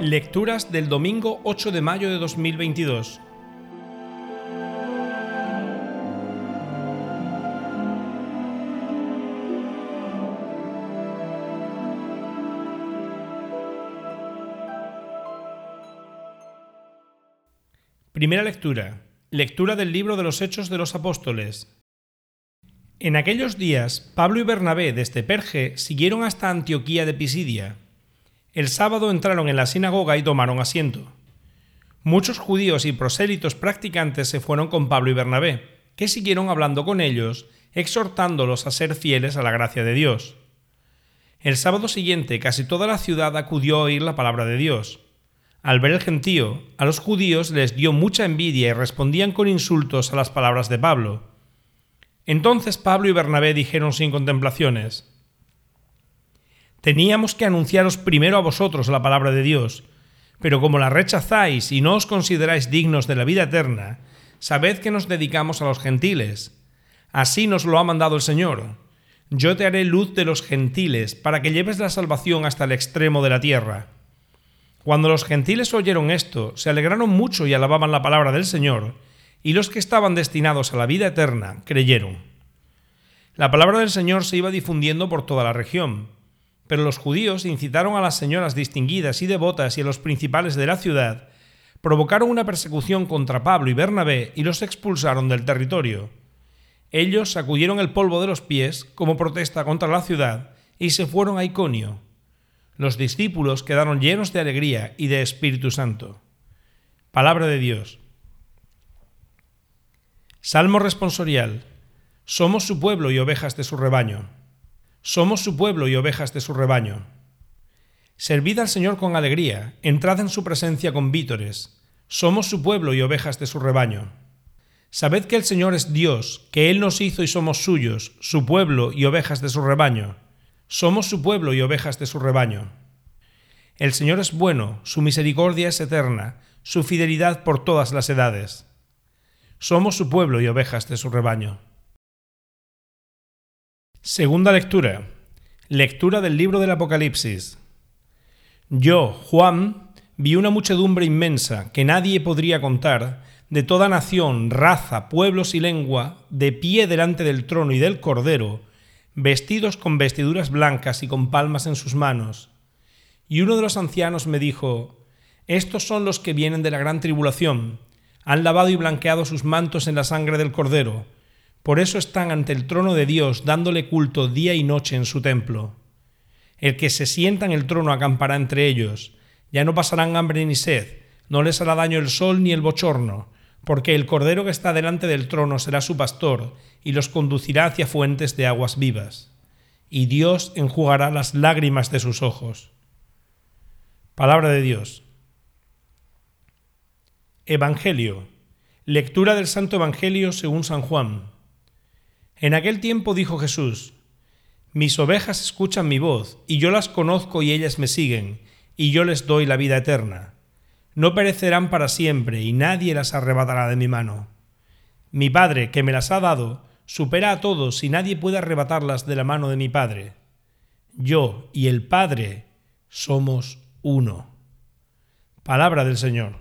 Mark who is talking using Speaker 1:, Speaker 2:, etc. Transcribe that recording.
Speaker 1: Lecturas del domingo 8 de mayo de 2022. Primera lectura. Lectura del libro de los Hechos de los Apóstoles. En aquellos días, Pablo y Bernabé desde Perge siguieron hasta Antioquía de Pisidia el sábado entraron en la sinagoga y tomaron asiento. Muchos judíos y prosélitos practicantes se fueron con Pablo y Bernabé, que siguieron hablando con ellos, exhortándolos a ser fieles a la gracia de Dios. El sábado siguiente casi toda la ciudad acudió a oír la palabra de Dios. Al ver el gentío, a los judíos les dio mucha envidia y respondían con insultos a las palabras de Pablo. Entonces Pablo y Bernabé dijeron sin contemplaciones, Teníamos que anunciaros primero a vosotros la palabra de Dios, pero como la rechazáis y no os consideráis dignos de la vida eterna, sabed que nos dedicamos a los gentiles. Así nos lo ha mandado el Señor. Yo te haré luz de los gentiles, para que lleves la salvación hasta el extremo de la tierra. Cuando los gentiles oyeron esto, se alegraron mucho y alababan la palabra del Señor, y los que estaban destinados a la vida eterna creyeron. La palabra del Señor se iba difundiendo por toda la región pero los judíos incitaron a las señoras distinguidas y devotas y a los principales de la ciudad, provocaron una persecución contra Pablo y Bernabé y los expulsaron del territorio. Ellos sacudieron el polvo de los pies como protesta contra la ciudad y se fueron a Iconio. Los discípulos quedaron llenos de alegría y de Espíritu Santo. Palabra de Dios. Salmo responsorial. Somos su pueblo y ovejas de su rebaño. Somos su pueblo y ovejas de su rebaño. Servid al Señor con alegría, entrad en su presencia con vítores. Somos su pueblo y ovejas de su rebaño. Sabed que el Señor es Dios, que Él nos hizo y somos suyos, su pueblo y ovejas de su rebaño. Somos su pueblo y ovejas de su rebaño. El Señor es bueno, su misericordia es eterna, su fidelidad por todas las edades. Somos su pueblo y ovejas de su rebaño. Segunda lectura. Lectura del libro del Apocalipsis. Yo, Juan, vi una muchedumbre inmensa que nadie podría contar, de toda nación, raza, pueblos y lengua, de pie delante del trono y del Cordero, vestidos con vestiduras blancas y con palmas en sus manos. Y uno de los ancianos me dijo, Estos son los que vienen de la gran tribulación, han lavado y blanqueado sus mantos en la sangre del Cordero, por eso están ante el trono de Dios dándole culto día y noche en su templo. El que se sienta en el trono acampará entre ellos, ya no pasarán hambre ni sed, no les hará daño el sol ni el bochorno, porque el Cordero que está delante del trono será su pastor, y los conducirá hacia fuentes de aguas vivas. Y Dios enjugará las lágrimas de sus ojos. Palabra de Dios. Evangelio. Lectura del Santo Evangelio según San Juan. En aquel tiempo dijo Jesús, Mis ovejas escuchan mi voz, y yo las conozco y ellas me siguen, y yo les doy la vida eterna. No perecerán para siempre, y nadie las arrebatará de mi mano. Mi Padre, que me las ha dado, supera a todos, y nadie puede arrebatarlas de la mano de mi Padre. Yo y el Padre somos uno. Palabra del Señor.